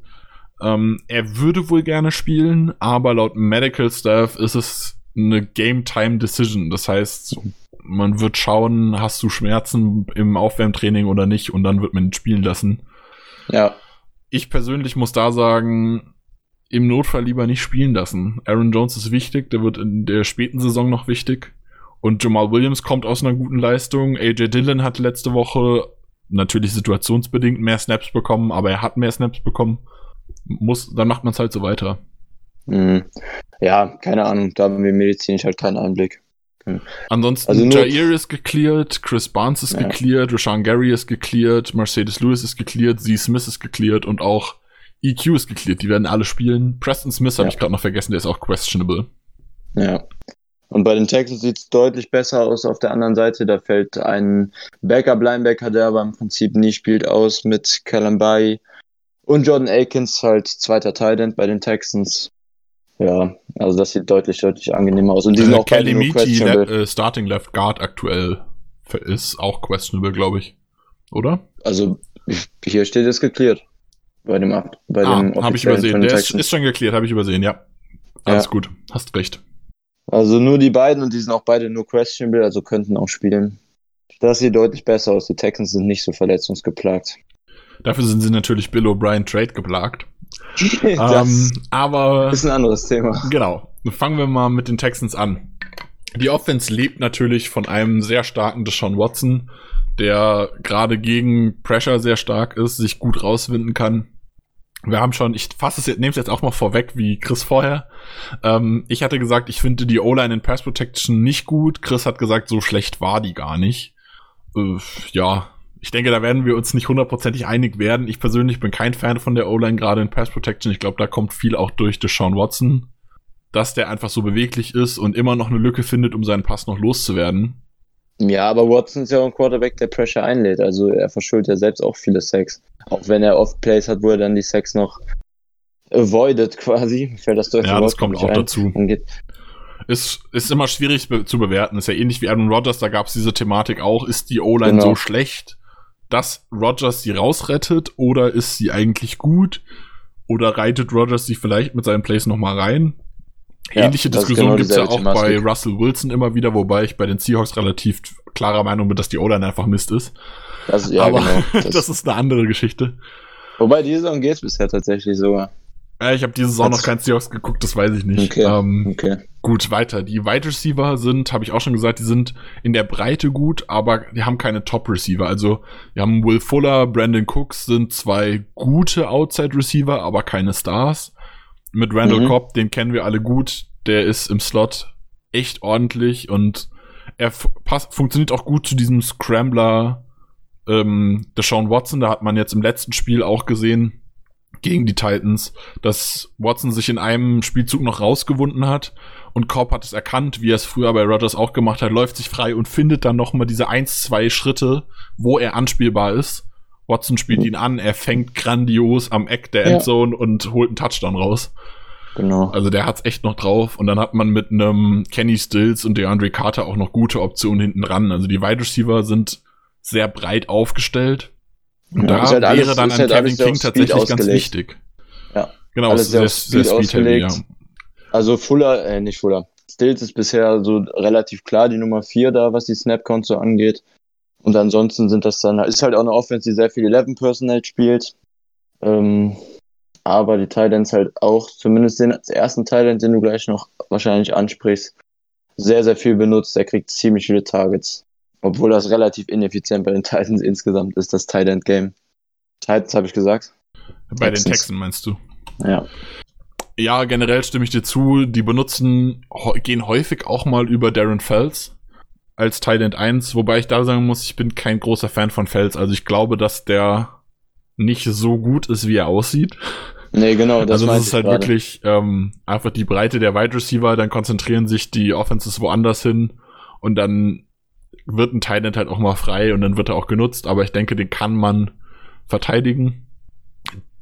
Ähm, er würde wohl gerne spielen, aber laut Medical Staff ist es eine Game Time Decision. Das heißt, man wird schauen, hast du Schmerzen im Aufwärmtraining oder nicht, und dann wird man ihn spielen lassen. Ja, Ich persönlich muss da sagen, im Notfall lieber nicht spielen lassen. Aaron Jones ist wichtig, der wird in der späten Saison noch wichtig. Und Jamal Williams kommt aus einer guten Leistung. AJ Dillon hat letzte Woche natürlich situationsbedingt mehr Snaps bekommen, aber er hat mehr Snaps bekommen. Muss, dann macht man es halt so weiter. mhm. ja, keine Ahnung, da haben wir medizinisch halt keinen Einblick. Ansonsten, Also nur- Jair ist geklärt, Chris Barnes ist Ja. geklärt, Rashawn Gary ist geklärt, Mercedes Lewis ist geklärt, Z. Smith ist geklärt und auch EQ ist geklärt. Die werden alle spielen. Preston Smith habe Ja. ich gerade noch vergessen, der ist auch questionable. Ja. Und bei den Texans sieht es deutlich besser aus auf der anderen Seite. Da fällt ein Backup-Linebacker, der aber im Prinzip nie spielt, aus mit Kalambai und Jordan Akins, halt zweiter Tight End bei den Texans. Ja, also das sieht deutlich, deutlich angenehmer aus. Und die sind auch Kelly Meaty, le äh, Starting Left Guard aktuell, ist auch questionable, glaube ich. Oder? Also hier steht es geklärt. Bei dem, Ab- bei ah, dem habe ich übersehen. Der ist, ist schon geklärt, habe ich übersehen, ja. Alles Ja. gut, hast recht. Also nur die beiden und die sind auch beide nur questionable, also könnten auch spielen. Das sieht deutlich besser aus. Die Texans sind nicht so verletzungsgeplagt. Dafür sind sie natürlich Bill O'Brien Trade geplagt. das ähm, aber ist ein anderes Thema. Genau. Fangen wir mal mit den Texans an. Die Offense lebt natürlich von einem sehr starken Deshaun Watson, der gerade gegen Pressure sehr stark ist, sich gut rauswinden kann. Wir haben schon, ich fasse es jetzt, nehme es jetzt auch mal vorweg, wie Chris vorher. Ähm, ich hatte gesagt, ich finde die O-Line in Pass Protection nicht gut. Chris hat gesagt, so schlecht war die gar nicht. Äh, ja, ich denke, da werden wir uns nicht hundertprozentig einig werden. Ich persönlich bin kein Fan von der O-Line, gerade in Pass Protection. Ich glaube, da kommt viel auch durch Deshaun Watson. dass der einfach so beweglich ist und immer noch eine Lücke findet, um seinen Pass noch loszuwerden. Ja, aber Watson ist ja auch ein Quarterback, der Pressure einlädt. Also er verschuldet ja selbst auch viele Sacks. Auch wenn er oft Plays hat, wo er dann die Sacks noch avoided quasi. Fällt das deutsche Ja, das kommt auch ein. dazu. Ist, ist immer schwierig zu bewerten. Ist ja ähnlich wie Aaron Rodgers, da gab es diese Thematik auch. Ist die O-Line genau. so schlecht, dass Rodgers sie rausrettet oder ist sie eigentlich gut? Oder reitet Rodgers sie vielleicht mit seinen Plays nochmal rein? Ja, Ähnliche Diskussionen genau gibt es ja auch bei Russell Wilson immer wieder, wobei ich bei den Seahawks relativ klarer Meinung bin, dass die O-Line einfach Mist ist. Das, ja, Aber genau, das, das, ist eine andere Geschichte. Wobei die Saison geht es bisher tatsächlich sogar. Ja, ich habe diese Saison noch kein Seahawks geguckt, das weiß ich nicht. Okay, ähm, okay. Gut, weiter. Die Wide Receiver sind, habe ich auch schon gesagt, die sind in der Breite gut, aber die haben keine Top Receiver. Also wir haben Will Fuller, Brandon Cooks sind zwei gute Outside Receiver, aber keine Stars mit Randall mhm. Cobb, den kennen wir alle gut. Der ist im Slot echt ordentlich und er passt, funktioniert auch gut zu diesem Scrambler ähm, Deshaun Watson. Da hat man jetzt im letzten Spiel auch gesehen gegen die Titans, dass Watson sich in einem Spielzug noch rausgewunden hat und Cobb hat es erkannt, wie er es früher bei Rodgers auch gemacht hat, läuft sich frei und findet dann noch mal diese eins, zwei Schritte, wo er anspielbar ist. Watson spielt ihn an, er fängt grandios am Eck der Endzone ja. und holt einen Touchdown raus. Genau. Also der hat's echt noch drauf. Und dann hat man mit einem Kenny Stills und DeAndre Carter auch noch gute Optionen hinten dran. Also die Wide Receiver sind sehr breit aufgestellt. Und ja, da halt wäre dann ein halt Kevin King tatsächlich ausgelegt. ganz wichtig. Ja. Genau, alles sehr, sehr Speed heavy, ja. Also Fuller, äh, nicht Fuller. Stills ist bisher so relativ klar die Nummer 4 da, was die Snap-Count so angeht. Und ansonsten sind das dann, ist halt auch eine Offense, die sehr viel 11 Personal spielt. Ähm, aber die Titans halt auch, zumindest den ersten Titan, den du gleich noch wahrscheinlich ansprichst, sehr, sehr viel benutzt. Er kriegt ziemlich viele Targets. Obwohl das relativ ineffizient bei den Titans insgesamt ist, das Titan Game. Titans habe ich gesagt. Bei Texans. den Texans meinst du? Ja. Ja, generell stimme ich dir zu. Die benutzen, gehen häufig auch mal über Darren Fells als Titan 1, wobei ich da sagen muss, ich bin kein großer Fan von Fells. Also ich glaube, dass der nicht so gut ist, wie er aussieht. Nee, genau. Das also das ist halt gerade. wirklich ähm, einfach die Breite der Wide Receiver, dann konzentrieren sich die Offenses woanders hin und dann wird ein Tight halt auch mal frei und dann wird er auch genutzt, aber ich denke, den kann man verteidigen.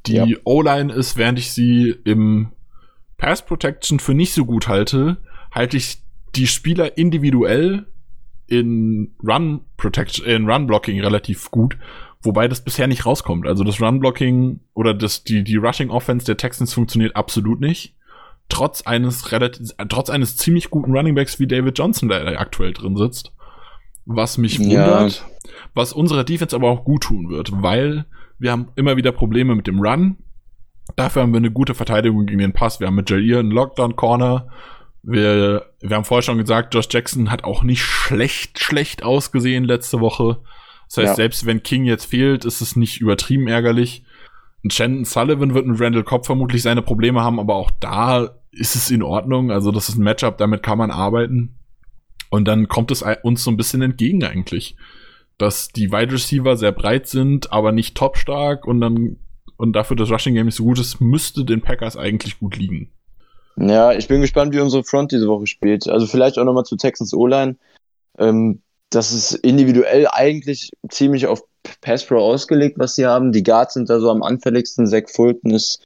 Die ja. O-Line ist, während ich sie im Pass Protection für nicht so gut halte, halte ich die Spieler individuell in Run Protection, in Run Blocking relativ gut wobei das bisher nicht rauskommt. Also das Run-Blocking oder das, die, die Rushing-Offense der Texans funktioniert absolut nicht. Trotz eines relativ, trotz eines ziemlich guten Runningbacks wie David Johnson, der aktuell drin sitzt. Was mich wundert, ja. was unserer Defense aber auch gut tun wird, weil wir haben immer wieder Probleme mit dem Run. Dafür haben wir eine gute Verteidigung gegen den Pass. Wir haben mit Jair einen Lockdown-Corner. Wir, wir haben vorher schon gesagt, Josh Jackson hat auch nicht schlecht, schlecht ausgesehen letzte Woche. Das heißt, ja. selbst wenn King jetzt fehlt, ist es nicht übertrieben ärgerlich. Und Shandon Sullivan wird mit Randall Cobb vermutlich seine Probleme haben, aber auch da ist es in Ordnung. Also das ist ein Matchup, damit kann man arbeiten. Und dann kommt es uns so ein bisschen entgegen eigentlich, dass die Wide Receiver sehr breit sind, aber nicht top stark und dann und dafür das Rushing Game nicht so gut ist, müsste den Packers eigentlich gut liegen. Ja, ich bin gespannt, wie unsere Front diese Woche spielt. Also vielleicht auch nochmal zu Texans O-Line. Ähm, das ist individuell eigentlich ziemlich auf Pass Pro ausgelegt, was sie haben. Die Guards sind da so am anfälligsten. Zach Fulton ist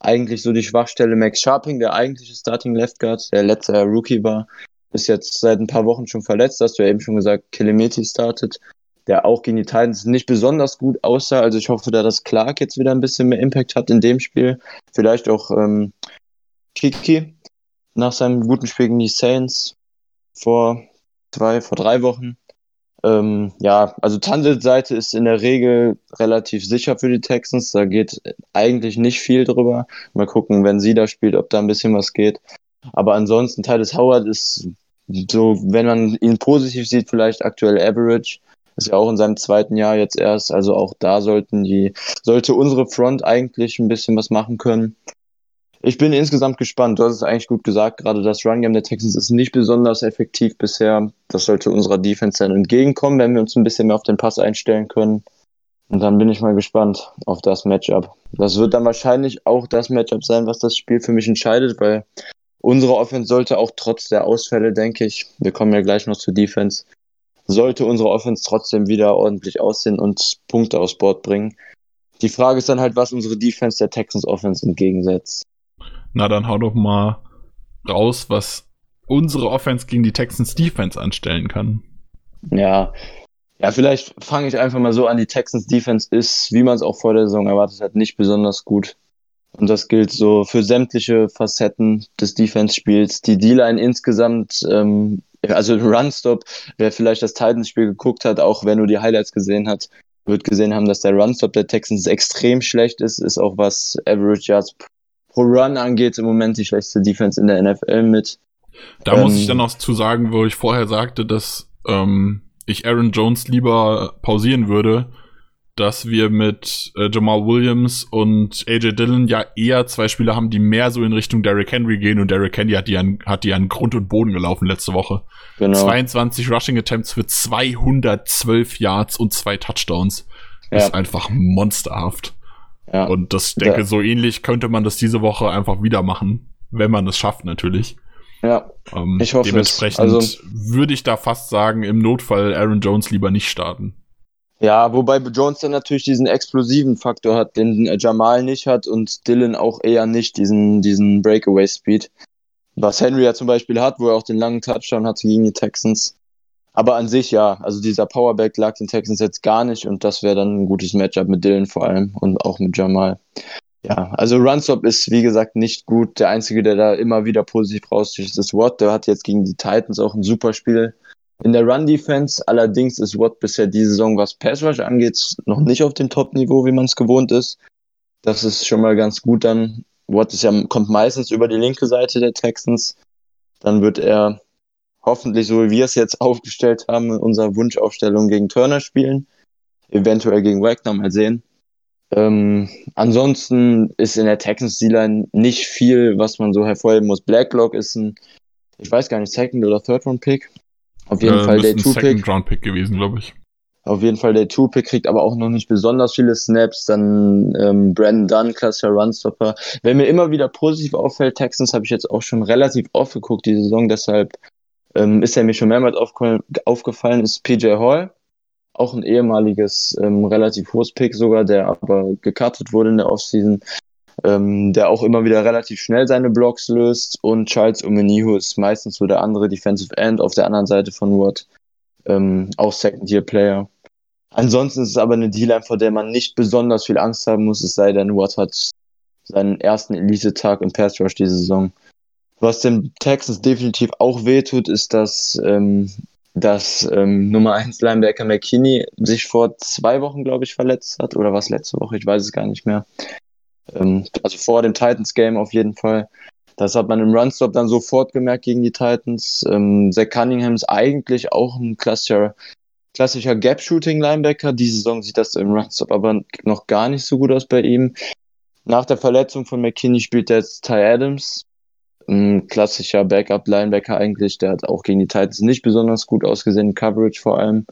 eigentlich so die Schwachstelle. Max Sharping, der eigentliche Starting Left Guard, der letzte Jahr Rookie war, ist jetzt seit ein paar Wochen schon verletzt. Hast du ja eben schon gesagt, Kilemeti startet, der auch gegen die Titans nicht besonders gut aussah. Also ich hoffe, dass Clark jetzt wieder ein bisschen mehr Impact hat in dem Spiel. Vielleicht auch ähm, Kiki nach seinem guten Spiel gegen die Saints vor zwei, vor drei Wochen. Ähm, ja, also Tandels Seite ist in der Regel relativ sicher für die Texans. Da geht eigentlich nicht viel drüber. Mal gucken, wenn sie da spielt, ob da ein bisschen was geht. Aber ansonsten, Titus Howard ist so, wenn man ihn positiv sieht, vielleicht aktuell Average. Ist ja auch in seinem zweiten Jahr jetzt erst. Also auch da sollten die, sollte unsere Front eigentlich ein bisschen was machen können ich bin insgesamt gespannt. Du hast es eigentlich gut gesagt. Gerade das Run Game der Texans ist nicht besonders effektiv bisher. Das sollte unserer Defense dann entgegenkommen, wenn wir uns ein bisschen mehr auf den Pass einstellen können. Und dann bin ich mal gespannt auf das Matchup. Das wird dann wahrscheinlich auch das Matchup sein, was das Spiel für mich entscheidet, weil unsere Offense sollte auch trotz der Ausfälle, denke ich, wir kommen ja gleich noch zur Defense, sollte unsere Offense trotzdem wieder ordentlich aussehen und Punkte aufs Board bringen. Die Frage ist dann halt, was unsere Defense der Texans Offense entgegensetzt. Na, dann hau doch mal raus, was unsere Offense gegen die Texans Defense anstellen kann. Ja, ja, vielleicht fange ich einfach mal so an. Die Texans Defense ist, wie man es auch vor der Saison erwartet hat, nicht besonders gut. Und das gilt so für sämtliche Facetten des Defense-Spiels. Die D-Line insgesamt, ähm, also Runstop, wer vielleicht das Titans-Spiel geguckt hat, auch wenn du die Highlights gesehen hat, wird gesehen haben, dass der Runstop der Texans extrem schlecht ist, ist auch was Average Yards pro Run angeht im Moment die schlechteste Defense in der NFL mit. Da ähm, muss ich dann noch zu sagen, wo ich vorher sagte, dass ähm, ich Aaron Jones lieber pausieren würde, dass wir mit äh, Jamal Williams und AJ Dillon ja eher zwei Spieler haben, die mehr so in Richtung Derrick Henry gehen und Derrick Henry hat die an, hat die an Grund und Boden gelaufen letzte Woche. Genau. 22 Rushing Attempts für 212 Yards und zwei Touchdowns. Ja. Ist einfach monsterhaft. Ja. Und das denke, ja. so ähnlich könnte man das diese Woche einfach wieder machen, wenn man es schafft, natürlich. Ja, ähm, ich hoffe Dementsprechend es. Also, würde ich da fast sagen, im Notfall Aaron Jones lieber nicht starten. Ja, wobei Jones dann natürlich diesen explosiven Faktor hat, den Jamal nicht hat und Dylan auch eher nicht, diesen, diesen Breakaway-Speed. Was Henry ja zum Beispiel hat, wo er auch den langen Touchdown hatte gegen die Texans. Aber an sich ja, also dieser Powerback lag den Texans jetzt gar nicht und das wäre dann ein gutes Matchup mit Dylan vor allem und auch mit Jamal. Ja, also Runstop ist wie gesagt nicht gut. Der Einzige, der da immer wieder positiv raussticht, ist Watt. Der hat jetzt gegen die Titans auch ein super Spiel in der Run-Defense. Allerdings ist Watt bisher diese Saison, was Pass Rush angeht, noch nicht auf dem Top-Niveau, wie man es gewohnt ist. Das ist schon mal ganz gut dann. Watt ist ja, kommt meistens über die linke Seite der Texans. Dann wird er hoffentlich, so wie wir es jetzt aufgestellt haben, in unserer Wunschaufstellung gegen Turner spielen. Eventuell gegen Wagner, mal sehen. Ähm, ansonsten ist in der Texans D-Line nicht viel, was man so hervorheben muss. Blacklock ist ein, ich weiß gar nicht, Second- oder Third-Round-Pick. Auf jeden äh, Fall der Two-Pick. Second-Round-Pick gewesen, glaube ich. Auf jeden Fall der Two-Pick kriegt aber auch noch nicht besonders viele Snaps. Dann ähm, Brandon Dunn, klassischer Runstopper. Wenn mir immer wieder positiv auffällt, Texans habe ich jetzt auch schon relativ oft geguckt die Saison, deshalb ähm, ist er mir schon mehrmals aufgefallen, ist PJ Hall. Auch ein ehemaliges, ähm, relativ hohes Pick sogar, der aber gecuttet wurde in der Offseason ähm, der auch immer wieder relativ schnell seine Blocks löst. Und Charles Omenihu ist meistens so der andere Defensive End auf der anderen Seite von Watt, ähm, auch Second-Year-Player. Ansonsten ist es aber eine D-Line, vor der man nicht besonders viel Angst haben muss, es sei denn, Watt hat seinen ersten Elite-Tag im Pass Rush diese Saison. Was dem Texans definitiv auch wehtut, ist, dass, ähm, dass ähm, Nummer 1 Linebacker McKinney sich vor zwei Wochen, glaube ich, verletzt hat. Oder was letzte Woche? Ich weiß es gar nicht mehr. Ähm, also vor dem Titans-Game auf jeden Fall. Das hat man im Runstop dann sofort gemerkt gegen die Titans. Ähm, Zach Cunningham ist eigentlich auch ein klassischer, klassischer Gap-Shooting-Linebacker. Diese Saison sieht das im Runstop aber noch gar nicht so gut aus bei ihm. Nach der Verletzung von McKinney spielt jetzt Ty Adams. Ein klassischer Backup-Linebacker eigentlich. Der hat auch gegen die Titans nicht besonders gut ausgesehen, Coverage vor allem.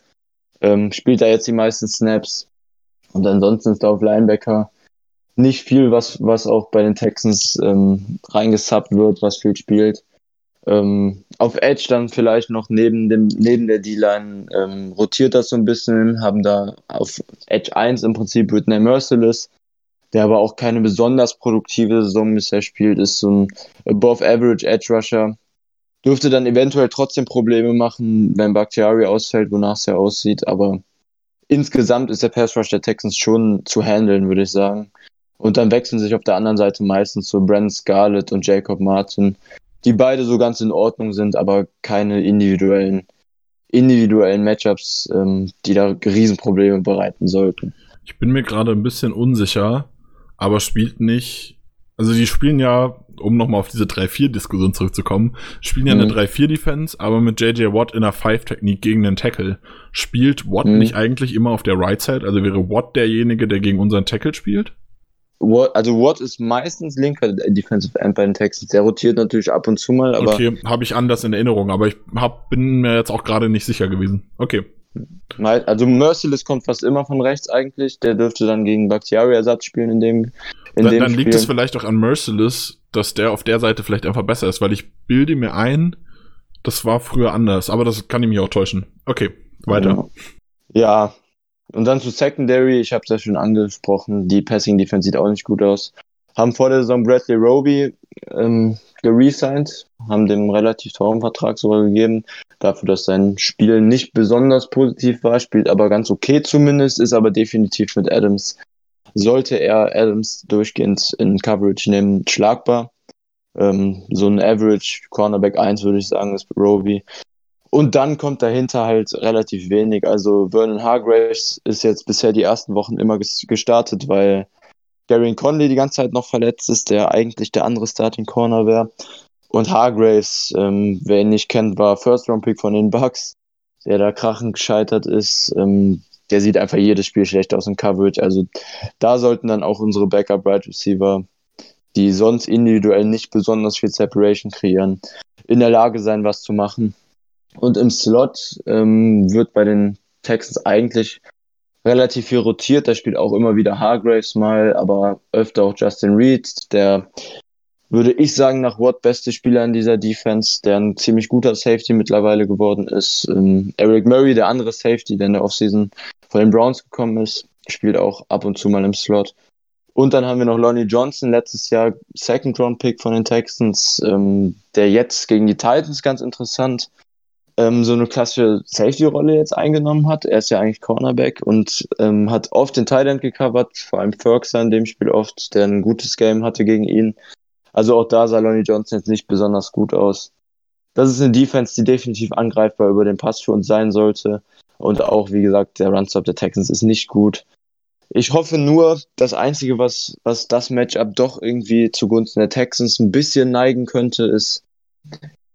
Ähm, spielt da jetzt die meisten Snaps. Und ansonsten ist er auf Linebacker nicht viel, was, was auch bei den Texans ähm, reingesubbt wird, was viel spielt. Ähm, auf Edge dann vielleicht noch neben dem neben der D-Line ähm, rotiert das so ein bisschen, haben da auf Edge 1 im Prinzip Whitney Merciless, der aber auch keine besonders produktive Saison bisher spielt, ist so ein above average Edge Rusher. Dürfte dann eventuell trotzdem Probleme machen, wenn Bakhtiari ausfällt, wonach es ja aussieht, aber insgesamt ist der Pass Rush der Texans schon zu handeln, würde ich sagen. Und dann wechseln sich auf der anderen Seite meistens so Brent Scarlett und Jacob Martin, die beide so ganz in Ordnung sind, aber keine individuellen, individuellen Matchups, ähm, die da Riesenprobleme bereiten sollten. Ich bin mir gerade ein bisschen unsicher, aber spielt nicht. Also die spielen ja, um nochmal auf diese 3-4-Diskussion zurückzukommen, spielen ja mhm. eine 3-4-Defense, aber mit JJ Watt in einer 5-Technik gegen den Tackle. Spielt Watt mhm. nicht eigentlich immer auf der Right Side? Also wäre Watt derjenige, der gegen unseren Tackle spielt? Watt, also Watt ist meistens linker Defensive End bei den Texans. Der rotiert natürlich ab und zu mal, aber. Okay, habe ich anders in Erinnerung, aber ich hab, bin mir jetzt auch gerade nicht sicher gewesen. Okay. Also Merciless kommt fast immer von rechts eigentlich. Der dürfte dann gegen Bakhtiari Ersatz spielen in dem. In dann, dem dann liegt es vielleicht auch an Merciless, dass der auf der Seite vielleicht einfach besser ist, weil ich bilde mir ein, das war früher anders, aber das kann ich mich auch täuschen. Okay, weiter. Ja, und dann zu Secondary, ich habe es ja schon angesprochen, die Passing Defense sieht auch nicht gut aus. Haben vor der Saison Bradley Roby ähm, geresigned, haben dem relativ teuren Vertrag sogar gegeben, dafür, dass sein Spiel nicht besonders positiv war, spielt aber ganz okay zumindest, ist aber definitiv mit Adams, sollte er Adams durchgehend in Coverage nehmen, schlagbar. Ähm, so ein Average Cornerback 1 würde ich sagen, ist Roby. Und dann kommt dahinter halt relativ wenig. Also Vernon Hargraves ist jetzt bisher die ersten Wochen immer gestartet, weil Darian Conley die ganze Zeit noch verletzt ist, der eigentlich der andere Starting Corner wäre. Und Hargraves, ähm, wer ihn nicht kennt, war First Round Pick von den Bucks, der da krachend gescheitert ist. Ähm, der sieht einfach jedes Spiel schlecht aus im Coverage. Also da sollten dann auch unsere Backup Right Receiver, die sonst individuell nicht besonders viel Separation kreieren, in der Lage sein, was zu machen. Und im Slot ähm, wird bei den Texans eigentlich relativ viel rotiert. Da spielt auch immer wieder Hargraves mal, aber öfter auch Justin Reed, der würde ich sagen, nach Watt beste Spieler in dieser Defense, der ein ziemlich guter Safety mittlerweile geworden ist. Ähm, Eric Murray, der andere Safety, der in der Offseason von den Browns gekommen ist, spielt auch ab und zu mal im Slot. Und dann haben wir noch Lonnie Johnson, letztes Jahr Second Round Pick von den Texans, ähm, der jetzt gegen die Titans ganz interessant ähm, so eine klassische Safety-Rolle jetzt eingenommen hat. Er ist ja eigentlich Cornerback und ähm, hat oft den End gecovert, vor allem Ferguson in dem Spiel oft, der ein gutes Game hatte gegen ihn. Also auch da sah Lonnie Johnson jetzt nicht besonders gut aus. Das ist eine Defense, die definitiv angreifbar über den Pass für uns sein sollte. Und auch, wie gesagt, der Runstop der Texans ist nicht gut. Ich hoffe nur, das Einzige, was, was das Matchup doch irgendwie zugunsten der Texans ein bisschen neigen könnte, ist,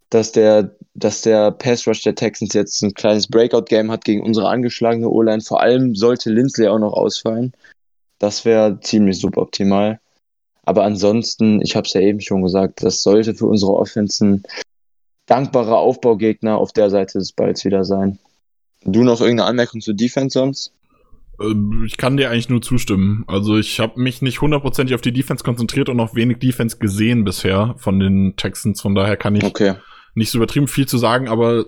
dass der, dass der Pass Rush der Texans jetzt ein kleines Breakout-Game hat gegen unsere angeschlagene O-Line. Vor allem sollte Lindsley auch noch ausfallen. Das wäre ziemlich suboptimal. Aber ansonsten, ich habe es ja eben schon gesagt, das sollte für unsere Offense ein dankbarer Aufbaugegner auf der Seite des Balls wieder sein. Du noch irgendeine Anmerkung zur Defense sonst? Ähm, ich kann dir eigentlich nur zustimmen. Also ich habe mich nicht hundertprozentig auf die Defense konzentriert und auch wenig Defense gesehen bisher von den Texans. Von daher kann ich okay. Nicht so übertrieben viel zu sagen, aber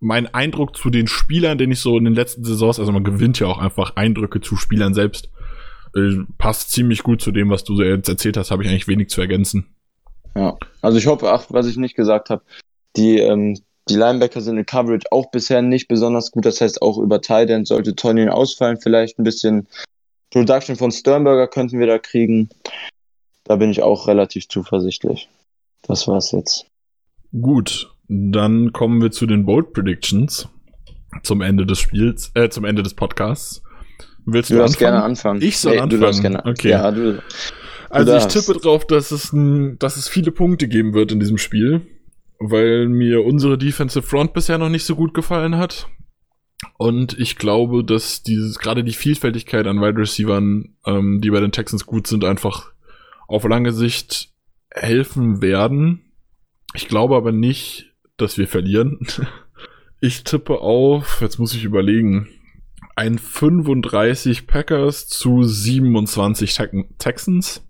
mein Eindruck zu den Spielern, den ich so in den letzten Saisons, also man gewinnt ja auch einfach Eindrücke zu Spielern selbst, äh, passt ziemlich gut zu dem, was du jetzt erzählt hast, habe ich eigentlich wenig zu ergänzen. Ja, also ich hoffe, ach, was ich nicht gesagt habe, die, ähm, die Linebacker sind in Coverage auch bisher nicht besonders gut. Das heißt, auch über Tight sollte Tony ausfallen. Vielleicht ein bisschen Production von Sternberger könnten wir da kriegen. Da bin ich auch relativ zuversichtlich. Das war's jetzt. Gut, dann kommen wir zu den Bold Predictions zum Ende des Spiels, äh, zum Ende des Podcasts. Willst du, du darfst gerne anfangen. Ich soll nee, anfangen. Du darfst gerne. Okay. Ja, du, du also darfst. ich tippe drauf, dass es, ein, dass es viele Punkte geben wird in diesem Spiel, weil mir unsere Defensive Front bisher noch nicht so gut gefallen hat. Und ich glaube, dass dieses gerade die Vielfältigkeit an Wide Receivern, ähm, die bei den Texans gut sind, einfach auf lange Sicht helfen werden. Ich glaube aber nicht, dass wir verlieren. Ich tippe auf, jetzt muss ich überlegen, ein 35 Packers zu 27 Texans.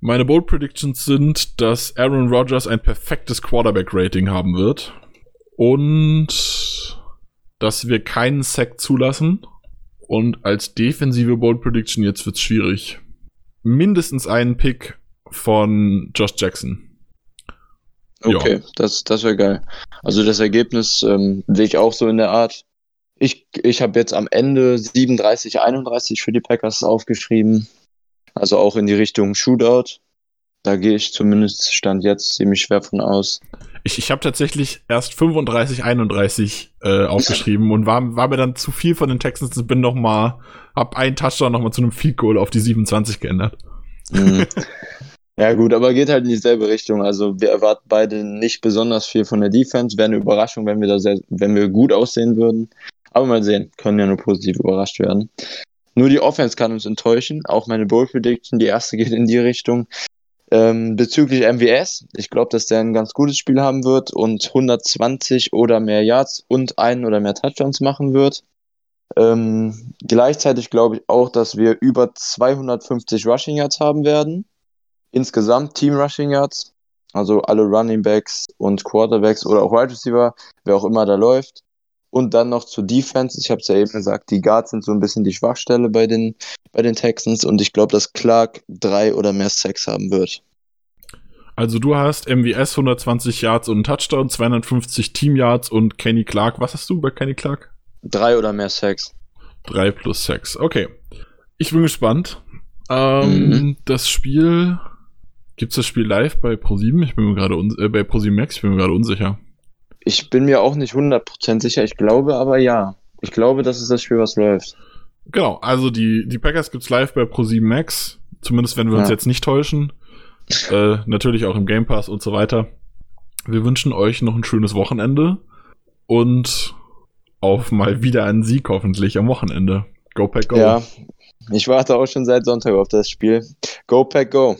Meine Bold Predictions sind, dass Aaron Rodgers ein perfektes Quarterback-Rating haben wird und dass wir keinen Sack zulassen. Und als defensive Bold Prediction, jetzt wird's schwierig, mindestens einen Pick von Josh Jackson. Okay, ja. das, das wäre geil. Also das Ergebnis ähm, sehe ich auch so in der Art. Ich, ich habe jetzt am Ende 37, 31 für die Packers aufgeschrieben. Also auch in die Richtung Shootout. Da gehe ich zumindest Stand jetzt ziemlich schwer von aus. Ich, ich habe tatsächlich erst 35, 31 äh, aufgeschrieben und war, war mir dann zu viel von den Texans und bin noch mal, hab einen Touchdown noch mal zu einem Field Goal auf die 27 geändert. Mhm. Ja gut, aber geht halt in dieselbe Richtung. Also wir erwarten beide nicht besonders viel von der Defense. Wäre eine Überraschung, wenn wir da sehr, wenn wir gut aussehen würden. Aber mal sehen, können ja nur positiv überrascht werden. Nur die Offense kann uns enttäuschen. Auch meine Bowl Prediction, die erste geht in die Richtung. Ähm, bezüglich MWS, ich glaube, dass der ein ganz gutes Spiel haben wird und 120 oder mehr Yards und einen oder mehr Touchdowns machen wird. Ähm, gleichzeitig glaube ich auch, dass wir über 250 Rushing Yards haben werden. Insgesamt Team Rushing Yards, also alle Running Backs und Quarterbacks oder auch Wide Receiver, wer auch immer da läuft. Und dann noch zur Defense. Ich habe es ja eben gesagt, die Guards sind so ein bisschen die Schwachstelle bei den, bei den Texans und ich glaube, dass Clark drei oder mehr Sacks haben wird. Also du hast MWS 120 Yards und einen Touchdown, 250 Team Yards und Kenny Clark. Was hast du bei Kenny Clark? Drei oder mehr Sacks. Drei plus Sacks. Okay. Ich bin gespannt. Ähm, mhm. Das Spiel. Gibt's das Spiel live bei Pro7? Ich bin mir gerade äh, bei Pro7 Max, ich bin mir gerade unsicher. Ich bin mir auch nicht 100% sicher, ich glaube aber ja. Ich glaube, das ist das Spiel, was läuft. Genau, also die, die Packers gibt's live bei Pro7 Max. Zumindest wenn wir ja. uns jetzt nicht täuschen. äh, natürlich auch im Game Pass und so weiter. Wir wünschen euch noch ein schönes Wochenende und auf mal wieder einen Sieg hoffentlich am Wochenende. Go Pack Go. Ja, ich warte auch schon seit Sonntag auf das Spiel. Go Pack Go.